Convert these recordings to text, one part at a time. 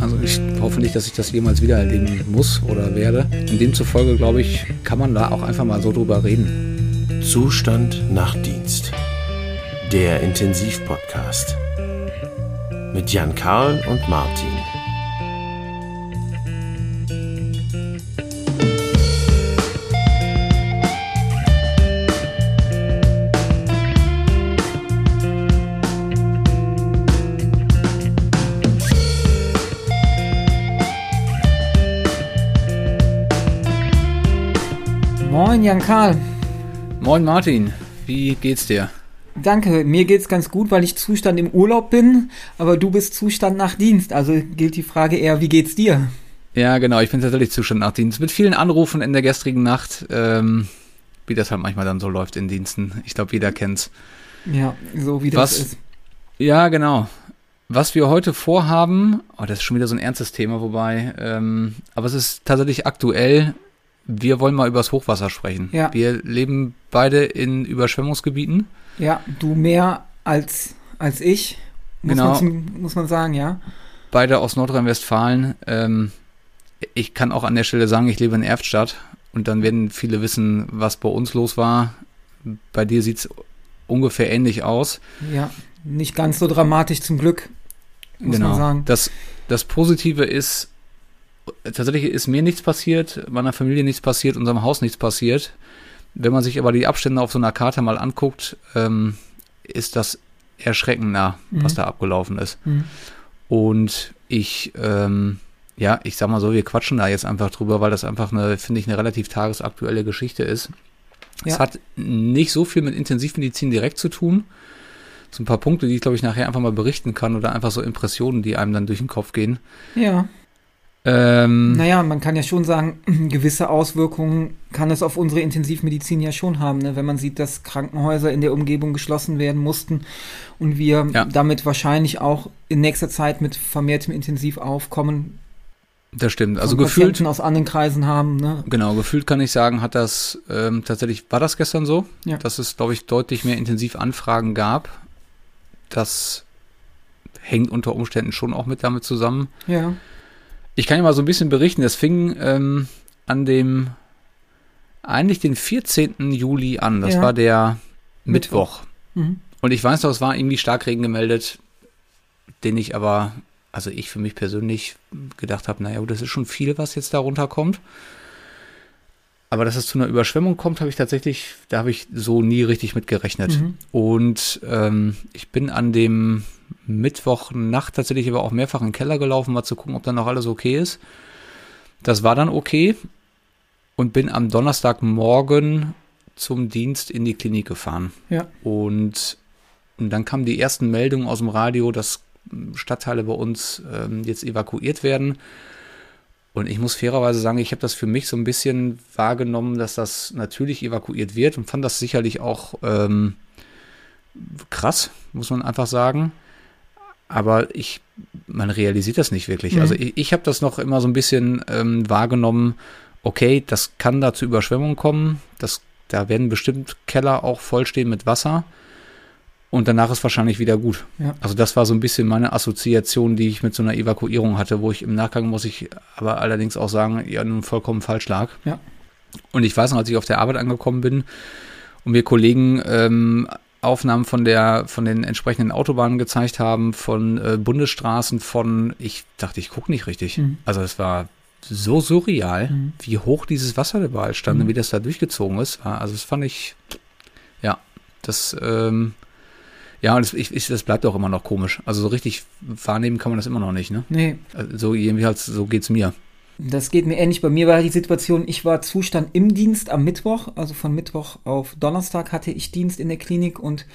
Also ich hoffe nicht, dass ich das jemals wieder erleben muss oder werde. In demzufolge, glaube ich, kann man da auch einfach mal so drüber reden. Zustand nach Dienst. Der Intensivpodcast. Mit Jan Karl und Martin. Jan Karl. Moin Martin, wie geht's dir? Danke, mir geht's ganz gut, weil ich Zustand im Urlaub bin, aber du bist Zustand nach Dienst. Also gilt die Frage eher, wie geht's dir? Ja, genau, ich bin tatsächlich Zustand nach Dienst. Mit vielen Anrufen in der gestrigen Nacht, ähm, wie das halt manchmal dann so läuft in Diensten. Ich glaube, jeder kennt's. Ja, so wie das Was? ist. Ja, genau. Was wir heute vorhaben, oh, das ist schon wieder so ein ernstes Thema, wobei, ähm, aber es ist tatsächlich aktuell. Wir wollen mal übers Hochwasser sprechen. Ja. Wir leben beide in Überschwemmungsgebieten. Ja, du mehr als, als ich, muss, Genau. man, zum, muss man sagen, ja. beide aus Nordrhein-Westfalen. Ähm, ich kann auch an der Stelle sagen, ich lebe in Erftstadt und dann werden viele wissen, was bei uns los war. Bei dir sieht's ungefähr ähnlich aus. Ja, nicht ganz so dramatisch zum Glück, muss man sagen. Genau. Das, das Positive ist, tatsächlich ist mir nichts passiert, meiner Familie nichts passiert, unserem Haus nichts passiert. Wenn man sich aber die Abstände auf so einer Karte mal anguckt, ähm, ist das erschreckend nah, was Mhm. da abgelaufen ist. Mhm. Und ich, ähm, ja, ich sag mal so, wir quatschen da jetzt einfach drüber, weil das einfach eine, finde ich, eine relativ tagesaktuelle Geschichte ist. Es Ja. hat nicht so viel mit Intensivmedizin direkt zu tun. So ein paar Punkte, die ich, glaube ich, nachher einfach mal berichten kann oder einfach so Impressionen, die einem dann durch den Kopf gehen. Ja, Ähm, naja, man kann ja schon sagen, gewisse Auswirkungen kann es auf unsere Intensivmedizin ja schon haben, ne? wenn man sieht, dass Krankenhäuser in der Umgebung geschlossen werden mussten und wir Ja. damit wahrscheinlich auch in nächster Zeit mit vermehrtem Intensivaufkommen das stimmt. Also gefühlt, Patienten aus anderen Kreisen haben. Ne? genau, gefühlt kann ich sagen, hat das ähm, tatsächlich, war das gestern so, Ja. dass es, glaube ich, deutlich mehr Intensivanfragen gab. Das hängt unter Umständen schon auch mit damit zusammen. Ja, Ich kann ja mal so ein bisschen berichten. Es fing ähm, an dem, eigentlich den 14. Juli an. Das Ja. war der Mittwoch. Mittwoch. mhm. Und ich weiß noch, es war irgendwie Starkregen gemeldet, den ich aber, also ich für mich persönlich gedacht habe, naja, das ist schon viel, was jetzt da runterkommt. Aber dass es zu einer Überschwemmung kommt, habe ich tatsächlich, da habe ich so nie richtig mit gerechnet. Mhm. Und ähm, ich bin an dem Mittwochnacht tatsächlich aber auch mehrfach in den Keller gelaufen, mal zu gucken, ob dann noch alles okay ist. Das war dann okay und bin am Donnerstagmorgen zum Dienst in die Klinik gefahren. ja, Und, und dann kamen die ersten Meldungen aus dem Radio, dass Stadtteile bei uns ähm, jetzt evakuiert werden. Und ich muss fairerweise sagen, ich habe das für mich so ein bisschen wahrgenommen, dass das natürlich evakuiert wird und fand das sicherlich auch ähm, krass, muss man einfach sagen. Aber ich, man realisiert das nicht wirklich. Mhm. Also ich, ich habe das noch immer so ein bisschen ähm, wahrgenommen, okay, das kann da zu Überschwemmungen kommen, das, da werden bestimmt Keller auch vollstehen mit Wasser und danach ist wahrscheinlich wieder gut. Ja. Also das war so ein bisschen meine Assoziation, die ich mit so einer Evakuierung hatte, wo ich im Nachgang muss ich aber allerdings auch sagen, ja, nun vollkommen falsch lag. Ja. Und ich weiß noch, als ich auf der Arbeit angekommen bin und mir Kollegen ähm, Aufnahmen von der von den entsprechenden Autobahnen gezeigt haben, von äh, Bundesstraßen, von ich dachte, ich gucke nicht richtig. Mhm. Also es war so surreal, Mhm. wie hoch dieses Wasser überall stand Mhm. und wie das da durchgezogen ist. Also das fand ich, ja, das, ähm, ja, und das, ich, ich, das bleibt auch immer noch komisch. Also so richtig wahrnehmen kann man das immer noch nicht, ne? nee, Also so jedenfalls, so geht's mir. Das geht mir ähnlich. Bei mir war die Situation, ich war Zustand im Dienst am Mittwoch, also von Mittwoch auf Donnerstag hatte ich Dienst in der Klinik und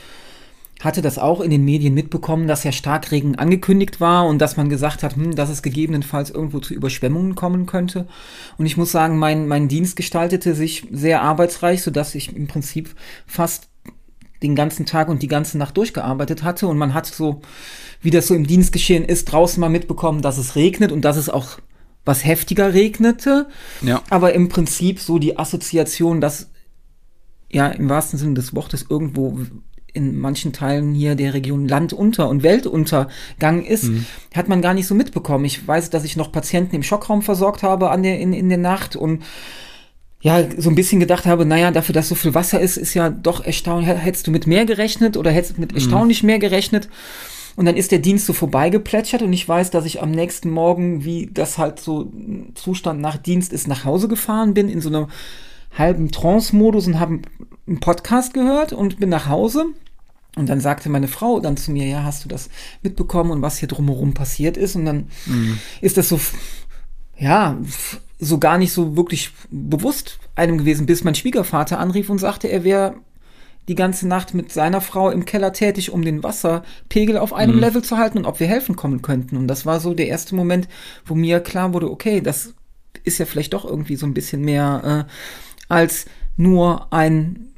hatte das auch in den Medien mitbekommen, dass ja Starkregen angekündigt war und dass man gesagt hat, hm, dass es gegebenenfalls irgendwo zu Überschwemmungen kommen könnte. Und ich muss sagen, mein, mein Dienst gestaltete sich sehr arbeitsreich, sodass ich im Prinzip fast den ganzen Tag und die ganze Nacht durchgearbeitet hatte und man hat so, wie das so im Dienstgeschehen ist, draußen mal mitbekommen, dass es regnet und dass es auch was heftiger regnete, Ja. aber im Prinzip so die Assoziation, dass ja im wahrsten Sinne des Wortes irgendwo in manchen Teilen hier der Region Land unter und Weltuntergang ist, mhm. hat man gar nicht so mitbekommen. Ich weiß, dass ich noch Patienten im Schockraum versorgt habe an der, in, in der Nacht und ja, so ein bisschen gedacht habe, naja, dafür, dass so viel Wasser ist, ist ja doch erstaunlich. Hättest du mit mehr gerechnet oder hättest du mit mhm. erstaunlich mehr gerechnet? Und dann ist der Dienst so vorbeigeplätschert und ich weiß, dass ich am nächsten Morgen, wie das halt so Zustand nach Dienst ist, nach Hause gefahren bin, in so einem halben Trance-Modus und habe einen Podcast gehört und bin nach Hause. Und dann sagte meine Frau dann zu mir, ja, hast du das mitbekommen und was hier drumherum passiert ist? Und dann mhm. ist das so, ja, so gar nicht so wirklich bewusst einem gewesen, bis mein Schwiegervater anrief und sagte, er wäre die ganze Nacht mit seiner Frau im Keller tätig, um den Wasserpegel auf einem mhm. Level zu halten und ob wir helfen kommen könnten. Und das war so der erste Moment, wo mir klar wurde, okay, das ist ja vielleicht doch irgendwie so ein bisschen mehr äh, als nur ein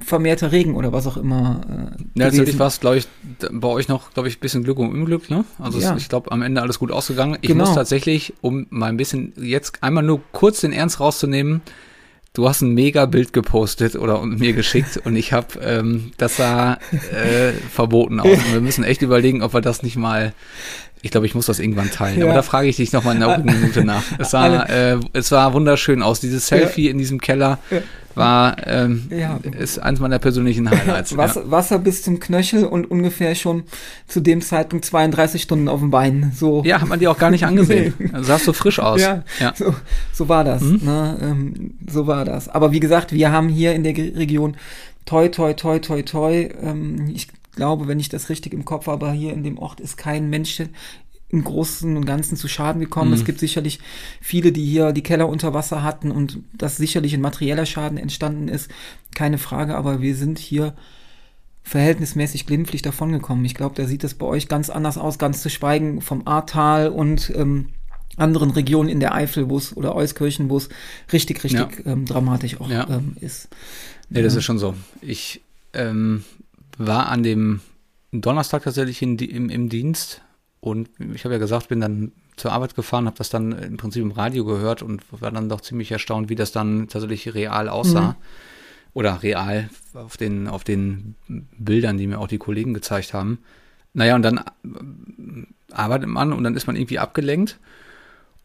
vermehrter Regen oder was auch immer. Äh, ja, letztendlich war es, glaube ich, bei euch noch, glaube ich, ein bisschen Glück und Unglück, ne? Also ja. es, ich glaube, am Ende alles gut ausgegangen. Ich genau. muss tatsächlich, um mal ein bisschen jetzt einmal nur kurz den Ernst rauszunehmen, du hast ein mega Bild gepostet oder mir geschickt und ich habe, ähm, das sah äh, verboten aus. Und wir müssen echt überlegen, ob wir das nicht mal ich glaube, ich muss das irgendwann teilen. Ja. Aber da frage ich dich noch mal in einer Minute nach. Es sah, äh, es sah wunderschön aus. Dieses Selfie ja. in diesem Keller war ähm, ja. ist eins meiner persönlichen Highlights. Wasser, ja. Wasser bis zum Knöchel und ungefähr schon zu dem Zeitpunkt 32 Stunden auf dem Bein. So. Ja, hat man die auch gar nicht angesehen. nee. Also sahst so frisch aus. Ja, ja. So, so war das. Mhm. Ne? Ähm, so war das. Aber wie gesagt, wir haben hier in der Region toi, toi, toi, toi, toi. Ähm, ich glaube, wenn ich das richtig im Kopf habe, hier in dem Ort ist kein Mensch im Großen und Ganzen zu Schaden gekommen. Mhm. Es gibt sicherlich viele, die hier die Keller unter Wasser hatten und das sicherlich ein materieller Schaden entstanden ist. Keine Frage, aber wir sind hier verhältnismäßig glimpflich davongekommen. Ich glaube, da sieht es bei euch ganz anders aus, ganz zu schweigen vom Ahrtal und ähm, anderen Regionen in der Eifel, wo es oder Euskirchen, wo es richtig, richtig ja. ähm, dramatisch auch ja. ähm, ist. Nee, das ist schon so. Ich ähm, war an dem Donnerstag tatsächlich in, im, im Dienst und ich habe ja gesagt, bin dann zur Arbeit gefahren, habe das dann im Prinzip im Radio gehört und war dann doch ziemlich erstaunt, wie das dann tatsächlich real aussah. Mhm. Oder real auf den, auf den Bildern, die mir auch die Kollegen gezeigt haben. Naja, und dann arbeitet man und dann ist man irgendwie abgelenkt.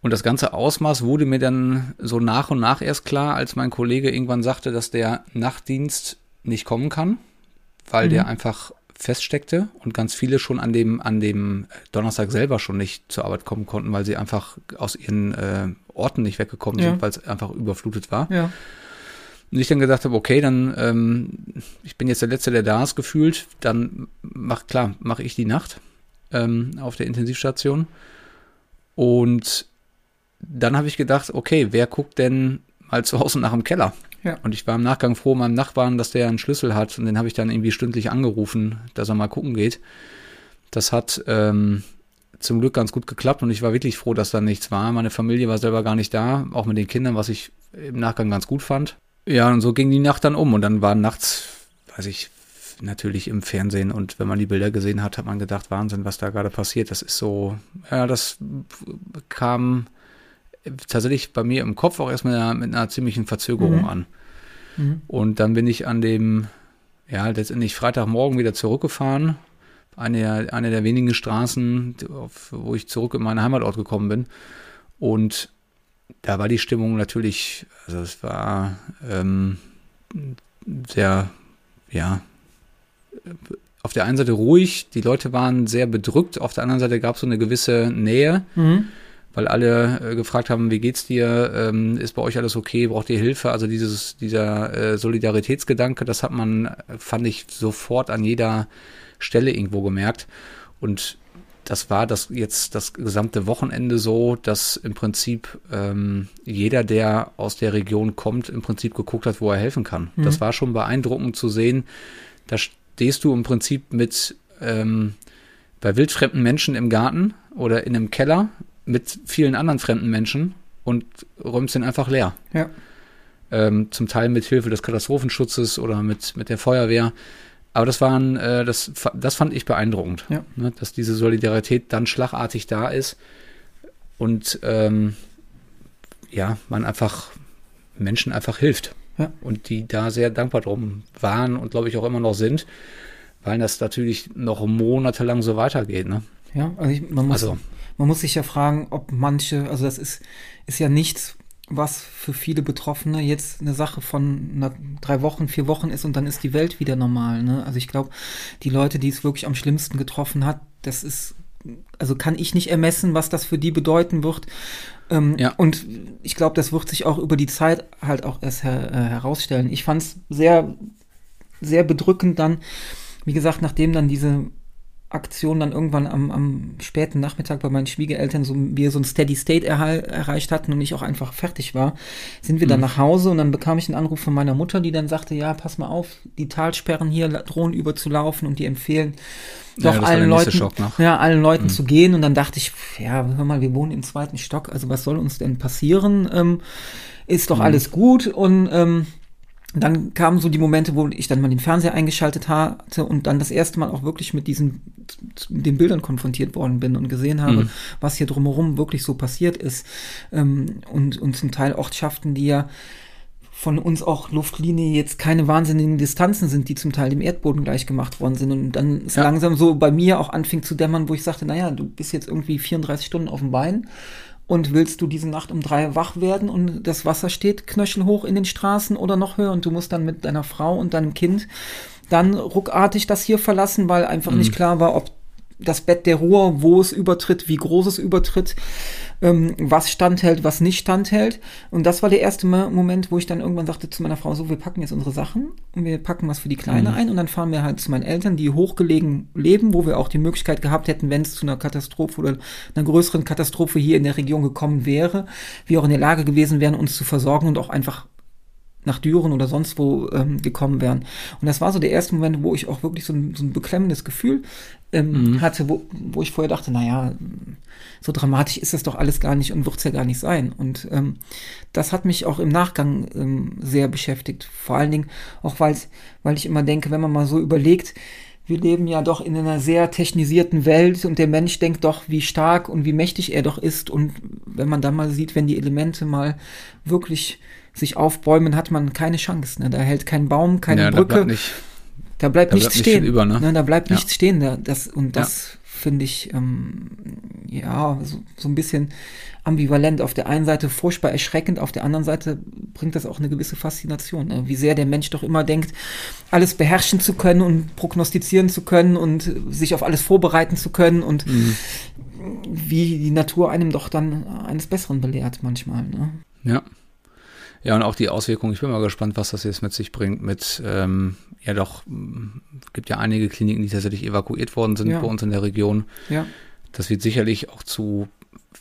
Und das ganze Ausmaß wurde mir dann so nach und nach erst klar, als mein Kollege irgendwann sagte, dass der Nachtdienst nicht kommen kann weil mhm. der einfach feststeckte und ganz viele schon an dem, an dem Donnerstag selber schon nicht zur Arbeit kommen konnten, weil sie einfach aus ihren äh, Orten nicht weggekommen ja. sind, weil es einfach überflutet war. Ja. Und ich dann gedacht habe, okay, dann, ähm, ich bin jetzt der Letzte, der da ist, gefühlt, dann mach, klar, mache ich die Nacht ähm, auf der Intensivstation. Und dann habe ich gedacht, okay, wer guckt denn mal zu Hause nach dem Keller? Ja. Und ich war im Nachgang froh meinem Nachbarn, dass der einen Schlüssel hat und den habe ich dann irgendwie stündlich angerufen, dass er mal gucken geht. Das hat ähm, zum Glück ganz gut geklappt und ich war wirklich froh, dass da nichts war. Meine Familie war selber gar nicht da, auch mit den Kindern, was ich im Nachgang ganz gut fand. Ja, und so ging die Nacht dann um und dann war nachts, weiß ich, natürlich im Fernsehen und wenn man die Bilder gesehen hat, hat man gedacht, Wahnsinn, was da gerade passiert. Das ist so, ja, das kam tatsächlich bei mir im Kopf auch erstmal mit einer ziemlichen Verzögerung mhm. an. Mhm. Und dann bin ich an dem, ja, letztendlich Freitagmorgen wieder zurückgefahren. Eine, eine der wenigen Straßen, auf, wo ich zurück in meinen Heimatort gekommen bin. Und da war die Stimmung natürlich, also es war ähm, sehr, ja, auf der einen Seite ruhig, die Leute waren sehr bedrückt, auf der anderen Seite gab es so eine gewisse Nähe. Mhm weil alle äh, gefragt haben, wie geht's dir, ähm, ist bei euch alles okay, braucht ihr Hilfe? Also dieses, dieser äh, Solidaritätsgedanke, das hat man, fand ich, sofort an jeder Stelle irgendwo gemerkt. Und das war das jetzt das gesamte Wochenende so, dass im Prinzip ähm, jeder, der aus der Region kommt, im Prinzip geguckt hat, wo er helfen kann. Mhm. Das war schon beeindruckend zu sehen. Da stehst du im Prinzip mit ähm, bei wildfremden Menschen im Garten oder in einem Keller mit vielen anderen fremden Menschen und räumst den einfach leer. Ja. Ähm, zum Teil mit Hilfe des Katastrophenschutzes oder mit, mit der Feuerwehr. Aber das waren, äh, das, das fand ich beeindruckend, ja. ne, dass diese Solidarität dann schlagartig da ist und ähm, ja, man einfach Menschen einfach hilft. Ja. Und die da sehr dankbar drum waren und glaube ich auch immer noch sind, weil das natürlich noch monatelang so weitergeht. Ne? Ja, also, ich, man, muss, also man muss sich ja fragen, ob manche, also das ist, ist ja nichts, was für viele Betroffene jetzt eine Sache von drei Wochen, vier Wochen ist und dann ist die Welt wieder normal. Ne? Also ich glaube, die Leute, die es wirklich am schlimmsten getroffen hat, das ist, also kann ich nicht ermessen, was das für die bedeuten wird. Ähm, ja. Und ich glaube, das wird sich auch über die Zeit halt auch erst her, äh, herausstellen. Ich fand es sehr, sehr bedrückend dann, wie gesagt, nachdem dann diese Aktion dann irgendwann am, am späten Nachmittag bei meinen Schwiegereltern so, wir so ein Steady State erreicht hatten und ich auch einfach fertig war, sind wir dann mhm. nach Hause und dann bekam ich einen Anruf von meiner Mutter, die dann sagte, ja, pass mal auf, die Talsperren hier drohen überzulaufen und die empfehlen doch ja, allen Leuten, ja, allen Leuten mhm. zu gehen und dann dachte ich, ja, hör mal, wir wohnen im zweiten Stock, also was soll uns denn passieren? Ähm, ist doch mhm. alles gut und ähm, dann kamen so die Momente, wo ich dann mal den Fernseher eingeschaltet hatte und dann das erste Mal auch wirklich mit diesen den Bildern konfrontiert worden bin und gesehen habe, mhm. was hier drumherum wirklich so passiert ist ähm, und und zum Teil Ortschaften, die ja von uns auch Luftlinie jetzt keine wahnsinnigen Distanzen sind, die zum Teil dem Erdboden gleich gemacht worden sind. Und dann ist ja. langsam so bei mir auch anfing zu dämmern, wo ich sagte, naja, du bist jetzt irgendwie 34 Stunden auf dem Bein und willst du diese Nacht um drei wach werden und das Wasser steht knöchelhoch in den Straßen oder noch höher und du musst dann mit deiner Frau und deinem Kind dann ruckartig das hier verlassen, weil einfach mhm. nicht klar war, ob das Bett der Ruhr, wo es übertritt, wie groß es übertritt, ähm, was standhält, was nicht standhält. Und das war der erste Moment, wo ich dann irgendwann sagte zu meiner Frau, so, wir packen jetzt unsere Sachen und wir packen was für die Kleine mhm. ein und dann fahren wir halt zu meinen Eltern, die hochgelegen leben, wo wir auch die Möglichkeit gehabt hätten, wenn es zu einer Katastrophe oder einer größeren Katastrophe hier in der Region gekommen wäre, wir auch in der Lage gewesen wären, uns zu versorgen und auch einfach nach Düren oder sonst wo ähm, gekommen wären. Und das war so der erste Moment, wo ich auch wirklich so ein, so ein beklemmendes Gefühl ähm, mhm. hatte, wo, wo ich vorher dachte, naja, so dramatisch ist das doch alles gar nicht und wird es ja gar nicht sein. Und ähm, das hat mich auch im Nachgang ähm, sehr beschäftigt. Vor allen Dingen auch, weil weil ich immer denke, wenn man mal so überlegt, wir leben ja doch in einer sehr technisierten Welt und der Mensch denkt doch, wie stark und wie mächtig er doch ist. Und wenn man dann mal sieht, wenn die Elemente mal wirklich sich aufbäumen, hat man keine Chance. Ne? Da hält kein Baum, keine ja, Brücke. Da bleibt, nicht, da bleibt da nichts bleibt stehen. Nicht über, ne? Ne? Da bleibt ja. nichts stehen. Da, das, und das ja. finde ich ähm, ja so, so ein bisschen ambivalent. Auf der einen Seite furchtbar erschreckend, auf der anderen Seite bringt das auch eine gewisse Faszination. Ne? Wie sehr der Mensch doch immer denkt, alles beherrschen zu können und prognostizieren zu können und sich auf alles vorbereiten zu können und mhm. wie die Natur einem doch dann eines Besseren belehrt manchmal. Ne? Ja. Ja, und auch die Auswirkungen, ich bin mal gespannt, was das jetzt mit sich bringt, mit, ähm, ja doch, gibt ja einige Kliniken, die tatsächlich evakuiert worden sind ja. bei uns in der Region. Ja. Das wird sicherlich auch zu,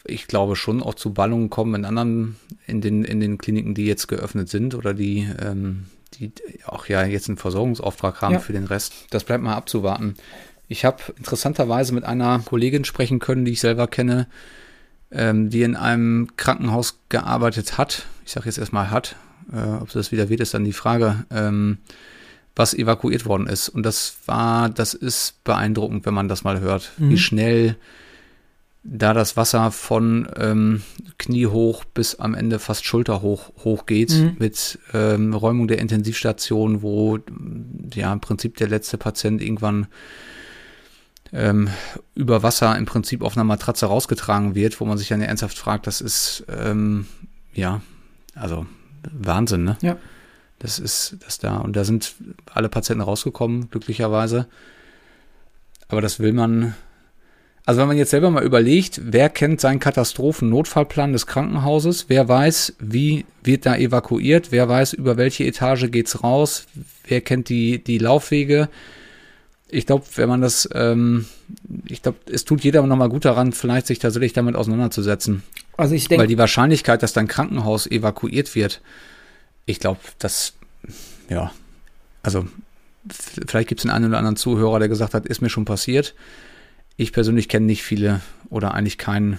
ich glaube schon auch zu Ballungen kommen in anderen, in den, in den Kliniken, die jetzt geöffnet sind oder die, ähm, die auch ja jetzt einen Versorgungsauftrag haben ja. für den Rest. Das bleibt mal abzuwarten. Ich habe interessanterweise mit einer Kollegin sprechen können, die ich selber kenne, ähm, die in einem Krankenhaus gearbeitet hat. Ich sage jetzt erstmal hat. Äh, ob das wieder wird, ist dann die Frage. Ähm, was evakuiert worden ist. Und das war, das ist beeindruckend, wenn man das mal hört, mhm. wie schnell da das Wasser von ähm, Knie hoch bis am Ende fast schulterhoch hoch geht mhm. mit ähm, Räumung der Intensivstation, wo ja im Prinzip der letzte Patient irgendwann ähm, über Wasser im Prinzip auf einer Matratze rausgetragen wird, wo man sich dann ernsthaft fragt, das ist ähm, ja, also Wahnsinn, ne? Ja. Das ist das da. Und da sind alle Patienten rausgekommen, glücklicherweise. Aber das will man. Also wenn man jetzt selber mal überlegt, wer kennt seinen Katastrophennotfallplan des Krankenhauses, wer weiß, wie wird da evakuiert, wer weiß, über welche Etage geht's raus, wer kennt die, die Laufwege, ich glaube, wenn man das, ähm, ich glaube, es tut jeder nochmal gut daran, vielleicht sich tatsächlich damit auseinanderzusetzen. Also ich denke. Weil die Wahrscheinlichkeit, dass dein Krankenhaus evakuiert wird, ich glaube, das, ja, also vielleicht gibt es einen, einen oder anderen Zuhörer, der gesagt hat, ist mir schon passiert. Ich persönlich kenne nicht viele oder eigentlich keinen,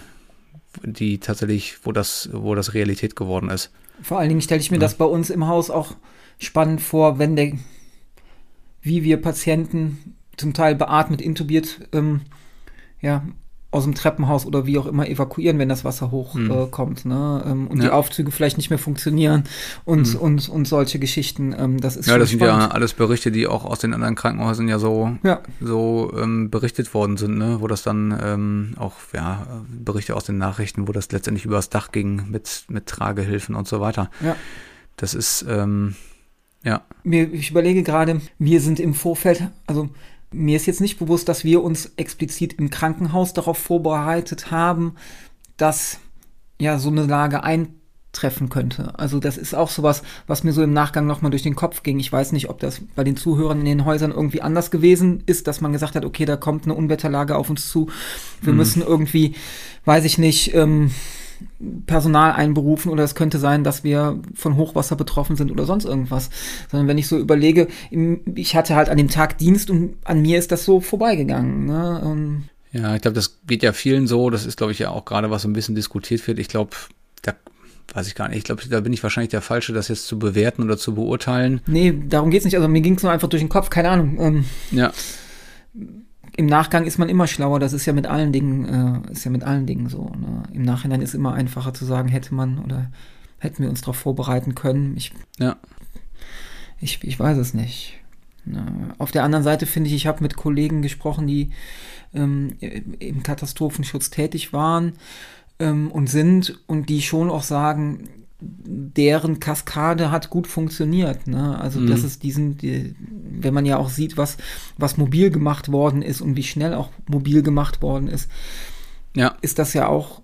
die tatsächlich, wo das, wo das Realität geworden ist. Vor allen Dingen stelle ich mir ja. das bei uns im Haus auch spannend vor, wenn der, wie wir Patienten zum Teil beatmet, intubiert, ähm, ja, aus dem Treppenhaus oder wie auch immer evakuieren, wenn das Wasser hochkommt. Mhm. Äh, ne? ähm, und Ja. die Aufzüge vielleicht nicht mehr funktionieren und, Mhm. und, und solche Geschichten. Ähm, das ist Ja, das sind ja spannend. alles Berichte, die auch aus den anderen Krankenhäusern ja so, Ja, so ähm, berichtet worden sind, ne? wo das dann ähm, auch, ja, Berichte aus den Nachrichten, wo das letztendlich übers Dach ging mit, mit Tragehilfen und so weiter. ja. Das ist, ähm, ja, ich überlege gerade, wir sind im Vorfeld, also mir ist jetzt nicht bewusst, dass wir uns explizit im Krankenhaus darauf vorbereitet haben, dass ja so eine Lage eintreffen könnte. Also das ist auch sowas, was mir so im Nachgang nochmal durch den Kopf ging. Ich weiß nicht, ob das bei den Zuhörern in den Häusern irgendwie anders gewesen ist, dass man gesagt hat, okay, da kommt eine Unwetterlage auf uns zu. Wir müssen irgendwie, weiß ich nicht, ähm, Personal einberufen oder es könnte sein, dass wir von Hochwasser betroffen sind oder sonst irgendwas. Sondern wenn ich so überlege, ich hatte halt an dem Tag Dienst und an mir ist das so vorbeigegangen. Ne? Ähm, ja, ich glaube, das geht ja vielen so. Das ist, glaube ich, ja auch gerade, was so ein bisschen diskutiert wird. Ich glaube, da weiß ich gar nicht. Ich glaube, da bin ich wahrscheinlich der Falsche, das jetzt zu bewerten oder zu beurteilen. nee, darum geht's nicht. Also mir ging's nur einfach durch den Kopf, keine Ahnung. Ähm, Ja, Im Nachgang ist man immer schlauer, das ist ja mit allen Dingen, äh, ist ja mit allen Dingen so. Ne? Im Nachhinein ist immer einfacher zu sagen, hätte man oder hätten wir uns darauf vorbereiten können. Ich, ja, ich, ich weiß es nicht. Na, auf der anderen Seite finde ich, ich habe mit Kollegen gesprochen, die ähm, im Katastrophenschutz tätig waren ähm, und sind und die schon auch sagen, deren Kaskade hat gut funktioniert. Ne? Also Mhm. das ist diesen, die, wenn man ja auch sieht, was, was mobil gemacht worden ist und wie schnell auch mobil gemacht worden ist, ja. ist das ja auch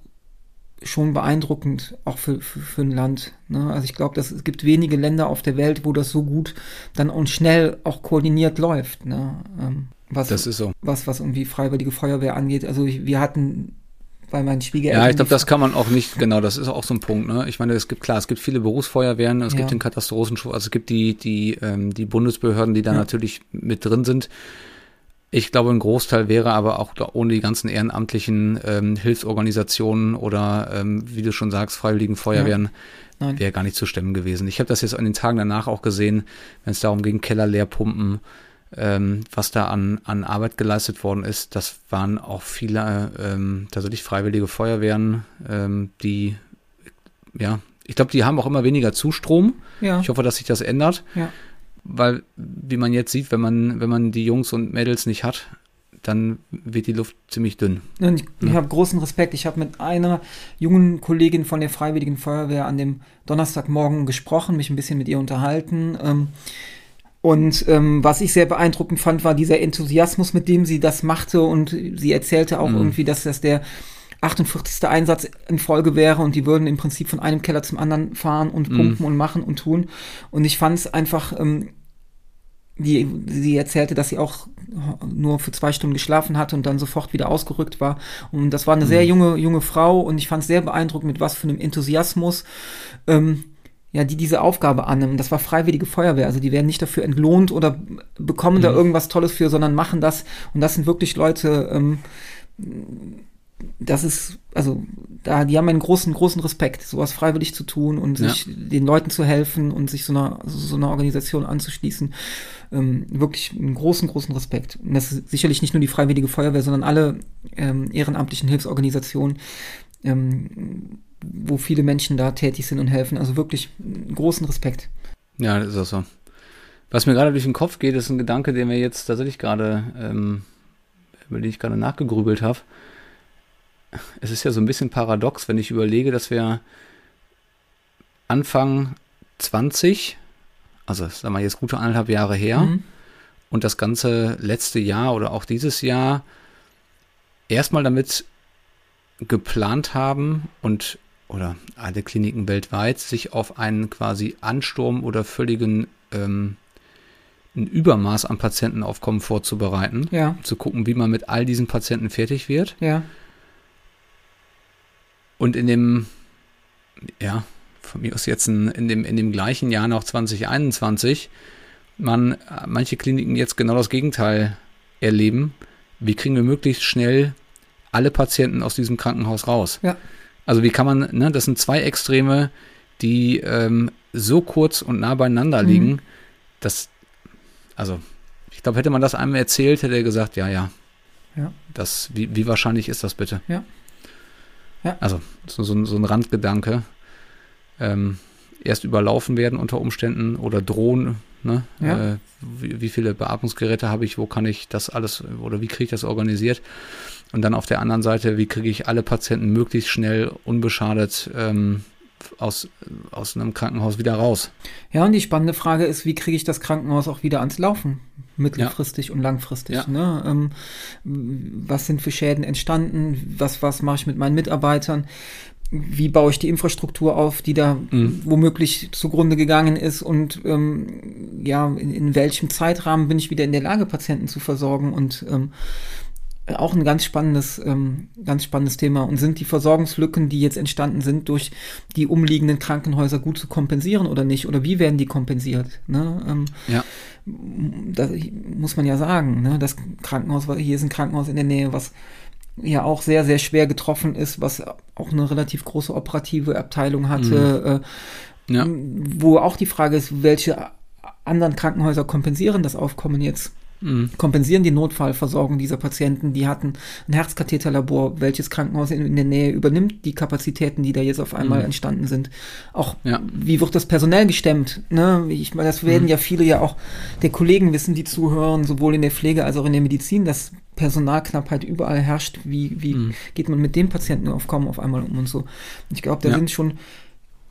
schon beeindruckend, auch für, für, für ein Land. Ne? Also ich glaube, dass es gibt wenige Länder auf der Welt, wo das so gut dann und schnell auch koordiniert läuft. Ne? Ähm, was, Das ist so. was, was irgendwie Freiwillige Feuerwehr angeht. Also ich, wir hatten bei meinen Schwiegereltern. Ja, ich glaube, das kann man auch nicht, genau, das ist auch so ein Punkt, ne? Ich meine, es gibt klar, es gibt viele Berufsfeuerwehren, es Ja. gibt den Katastrophenschutz, also es gibt die, die, ähm, die Bundesbehörden, die da Ja. natürlich mit drin sind. Ich glaube, ein Großteil wäre aber auch ohne die ganzen ehrenamtlichen ähm, Hilfsorganisationen oder, ähm, wie du schon sagst, freiwilligen Feuerwehren, Nein. wäre gar nicht zu stemmen gewesen. Ich habe das jetzt an den Tagen danach auch gesehen, wenn es darum ging, Keller leer pumpen, ähm, was da an, an Arbeit geleistet worden ist. Das waren auch viele ähm, tatsächlich freiwillige Feuerwehren, ähm, die, ja, ich glaube, die haben auch immer weniger Zustrom. Ja, Ich hoffe, dass sich das ändert, ja. weil, wie man jetzt sieht, wenn man, wenn man die Jungs und Mädels nicht hat, dann wird die Luft ziemlich dünn. Und ich, ich Ja. habe großen Respekt. Ich habe mit einer jungen Kollegin von der Freiwilligen Feuerwehr an dem Donnerstagmorgen gesprochen, mich ein bisschen mit ihr unterhalten. Ähm, und ähm, was ich sehr beeindruckend fand, war dieser Enthusiasmus, mit dem sie das machte. Und sie erzählte auch Mhm. irgendwie, dass das der 48. Einsatz in Folge wäre und die würden im Prinzip von einem Keller zum anderen fahren und Mhm. pumpen und machen und tun. Und ich fand es einfach, ähm, die, sie erzählte, dass sie auch nur für zwei Stunden geschlafen hatte und dann sofort wieder ausgerückt war. Und das war eine sehr junge, junge Frau und ich fand es sehr beeindruckend, mit was für einem Enthusiasmus ähm, ja, die diese Aufgabe annehmen. Das war freiwillige Feuerwehr, also die werden nicht dafür entlohnt oder bekommen da irgendwas Tolles für, sondern machen das. Und das sind wirklich Leute, ähm, das ist, also, da, die haben einen großen, großen Respekt, sowas freiwillig zu tun und Ja. sich den Leuten zu helfen und sich so einer, so einer Organisation anzuschließen. Ähm, wirklich einen großen, großen Respekt. Und das ist sicherlich nicht nur die Freiwillige Feuerwehr, sondern alle ähm, ehrenamtlichen Hilfsorganisationen, ähm, wo viele Menschen da tätig sind und helfen. Also wirklich großen Respekt. Ja, das ist auch so. Was mir gerade durch den Kopf geht, ist ein Gedanke, den wir jetzt tatsächlich gerade, ähm, über den ich gerade nachgegrübelt habe. Es ist ja so ein bisschen paradox, wenn ich überlege, dass wir Anfang 20, also sagen wir jetzt gute anderthalb Jahre her, Mhm. und das ganze letzte Jahr oder auch dieses Jahr erstmal damit geplant haben und oder alle Kliniken weltweit sich auf einen quasi Ansturm oder völligen ähm, ein Übermaß an Patientenaufkommen vorzubereiten, Ja, zu gucken, wie man mit all diesen Patienten fertig wird. ja, Und in dem, ja, von mir aus jetzt in, in, dem, in dem gleichen Jahr noch 2021, man äh, manche Kliniken jetzt genau das Gegenteil erleben. Wie kriegen wir möglichst schnell alle Patienten aus diesem Krankenhaus raus? Ja. Also wie kann man, ne, das sind zwei Extreme, die ähm, so kurz und nah beieinander Mhm. liegen, dass, also ich glaube, hätte man das einem erzählt, hätte er gesagt, ja, ja, Ja. Das, wie, wie wahrscheinlich ist das bitte? Ja. Ja. Also so, so, ein- so ein Randgedanke. Ähm, erst überlaufen werden unter Umständen oder drohen. Ne? Ja. Äh, wie, wie viele Beatmungsgeräte habe ich? Wo kann ich das alles oder wie kriege ich das organisiert? Und dann auf der anderen Seite, wie kriege ich alle Patienten möglichst schnell unbeschadet ähm, aus, aus einem Krankenhaus wieder raus? Ja, und die spannende Frage ist, wie kriege ich das Krankenhaus auch wieder ans Laufen? Mittelfristig und langfristig. Ja. Ne? Ähm, was sind für Schäden entstanden? Was, was mache ich mit meinen Mitarbeitern? Wie baue ich die Infrastruktur auf, die da Mhm. womöglich zugrunde gegangen ist? Und ähm, ja, in, in welchem Zeitrahmen bin ich wieder in der Lage, Patienten zu versorgen? Und ähm, auch ein ganz spannendes, ähm, ganz spannendes Thema. Und sind die Versorgungslücken, die jetzt entstanden sind, durch die umliegenden Krankenhäuser gut zu kompensieren oder nicht? Oder wie werden die kompensiert? Ne? Ähm, Ja. das muss man ja sagen. Ne? Das Krankenhaus, hier ist ein Krankenhaus in der Nähe, was ja auch sehr, sehr schwer getroffen ist, was auch eine relativ große operative Abteilung hatte, äh, Ja. wo auch die Frage ist, welche anderen Krankenhäuser kompensieren das Aufkommen jetzt? Mhm. kompensieren die Notfallversorgung dieser Patienten. Die hatten ein Herzkatheterlabor. Welches Krankenhaus in, in der Nähe übernimmt die Kapazitäten, die da jetzt auf einmal Mhm. entstanden sind? Auch Ja. wie wird das personell gestemmt? Ne? Ich meine, das werden Mhm. ja viele ja auch der Kollegen wissen, die zuhören, sowohl in der Pflege als auch in der Medizin, dass Personalknappheit überall herrscht. Wie, wie Mhm. geht man mit dem Patienten aufkommen auf einmal um und so? Ich glaube, da Ja. sind schon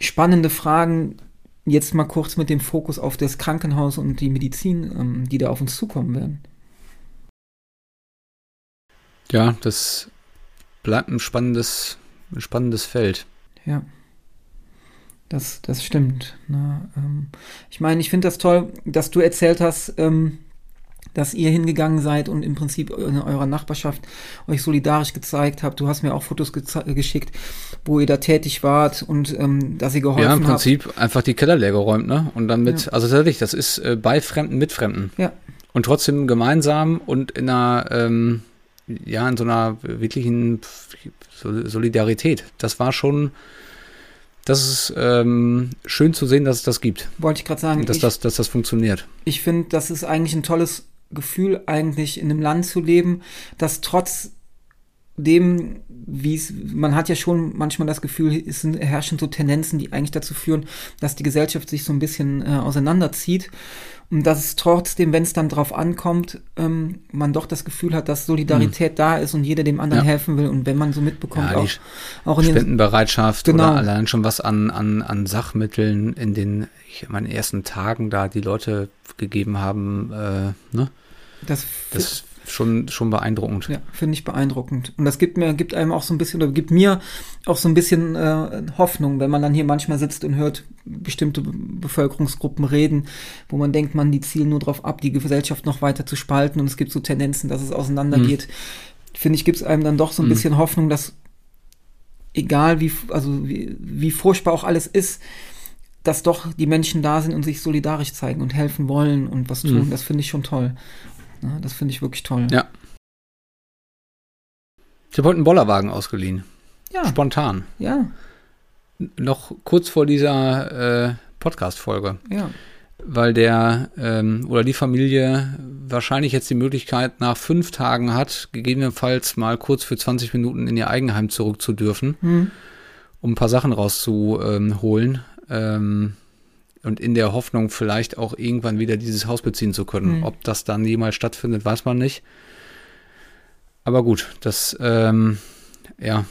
spannende Fragen, jetzt mal kurz mit dem Fokus auf das Krankenhaus und die Medizin, ähm, die da auf uns zukommen werden. Ja, das bleibt ein spannendes, ein spannendes Feld. Ja. Das, das stimmt. Ne? Ähm, ich meine, ich finde das toll, dass du erzählt hast, ähm, dass ihr hingegangen seid und im Prinzip in eurer Nachbarschaft euch solidarisch gezeigt habt. Du hast mir auch Fotos geschickt, wo ihr da tätig wart und ähm, dass ihr geholfen Ja, im habt. Prinzip einfach die Keller leer geräumt, ne? Und dann mit, Ja. also tatsächlich, das ist äh, bei Fremden mit Fremden. Ja. Und trotzdem gemeinsam und in einer, ähm, ja, in so einer wirklichen Sol- Solidarität. Das war schon, das ist ähm, schön zu sehen, dass es das gibt. Wollte ich gerade sagen, Und dass ich, das, dass das funktioniert. ich finde, das ist eigentlich ein tolles Gefühl, eigentlich in einem Land zu leben, das trotz dem, wie es, man hat ja schon manchmal das Gefühl, es herrschen so Tendenzen, die eigentlich dazu führen, dass die Gesellschaft sich so ein bisschen äh, auseinanderzieht. Und dass es trotzdem, wenn es dann drauf ankommt, ähm, man doch das Gefühl hat, dass Solidarität da ist und jeder dem anderen Ja. helfen will. Und wenn man so mitbekommt, Ja, auch, auch in den Spendenbereitschaft Genau. oder allein schon was an, an, an Sachmitteln in den ich, meinen ersten Tagen da die Leute gegeben haben, äh, ne? das, Das schon, schon beeindruckend. Ja, finde ich beeindruckend. Und das gibt mir, gibt einem auch so ein bisschen, oder gibt mir auch so ein bisschen äh, Hoffnung, wenn man dann hier manchmal sitzt und hört bestimmte Be- Bevölkerungsgruppen reden, wo man denkt, man, die zielen nur darauf ab, die Gesellschaft noch weiter zu spalten und es gibt so Tendenzen, dass es auseinandergeht. Finde ich, gibt es einem dann doch so ein Mhm. bisschen Hoffnung, dass egal wie, also wie, wie furchtbar auch alles ist, dass doch die Menschen da sind und sich solidarisch zeigen und helfen wollen und was tun. Mhm. Das finde ich schon toll. Ja, das finde ich wirklich toll. Ja. Ich habe heute einen Bollerwagen ausgeliehen. ja. Spontan. ja. Noch kurz vor dieser äh, Podcast-Folge. Ja, Weil der ähm, oder die Familie wahrscheinlich jetzt die Möglichkeit nach fünf Tagen hat, gegebenenfalls mal kurz für 20 Minuten in ihr Eigenheim zurück zu dürfen, hm. um ein paar Sachen rauszuholen. Ähm, und in der Hoffnung, vielleicht auch irgendwann wieder dieses Haus beziehen zu können. Mhm. Ob das dann jemals stattfindet, weiß man nicht. Aber gut, das, ähm, ja.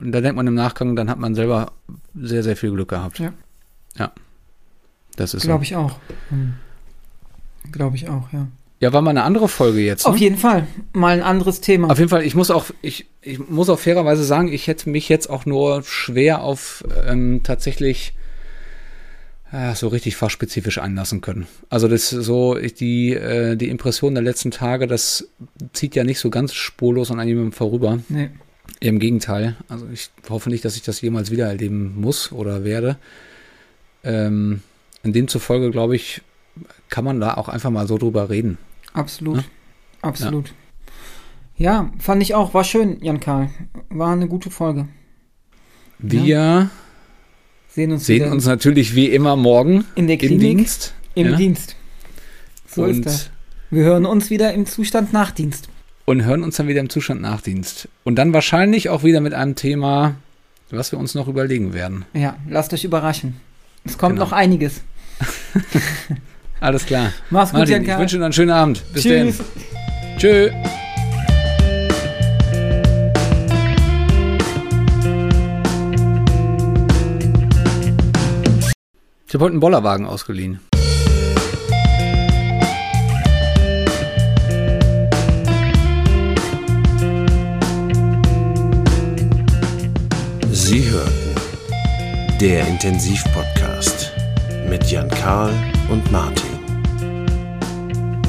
Und da denkt man im Nachgang, dann hat man selber sehr, sehr viel Glück gehabt. Ja. Ja. Das ist glaube so. ich auch. Hm. Glaube ich auch, ja. Ja, war mal eine andere Folge jetzt. Ne? Auf jeden Fall. Mal ein anderes Thema. Auf jeden Fall, ich muss auch, ich, ich muss auch fairerweise sagen, ich hätte mich jetzt auch nur schwer auf ähm, tatsächlich äh, so richtig fachspezifisch einlassen können. Also das ist so, die, äh, die Impression der letzten Tage, das zieht ja nicht so ganz spurlos an jemandem vorüber. nee. Im Gegenteil. Also ich hoffe nicht, dass ich das jemals wieder erleben muss oder werde. Ähm, in demzufolge, glaube ich, kann man da auch einfach mal so drüber reden. Absolut. Ja. Absolut. Ja. fand ich auch. War schön, Jan Karl. War eine gute Folge. Wir Sehen uns, sehen uns natürlich wie immer morgen in der im Klinik. Dienst. Im ja. Dienst. So Und ist das. Wir hören uns wieder im Zustand Nachdienst. und hören uns dann wieder im Zustand Nachdienst. Und dann wahrscheinlich auch wieder mit einem Thema, was wir uns noch überlegen werden. Ja, lasst euch überraschen. Es kommt Genau. noch einiges. Alles klar. Mach's gut, Martin, Jan ich wünsche dir einen schönen Abend. Bis Tschüss. dann. Tschö. Habe heute einen Bollerwagen ausgeliehen. Sie hörten der Intensivpodcast mit Jan Karl und Martin.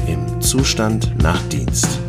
Im Zustand nach Dienst.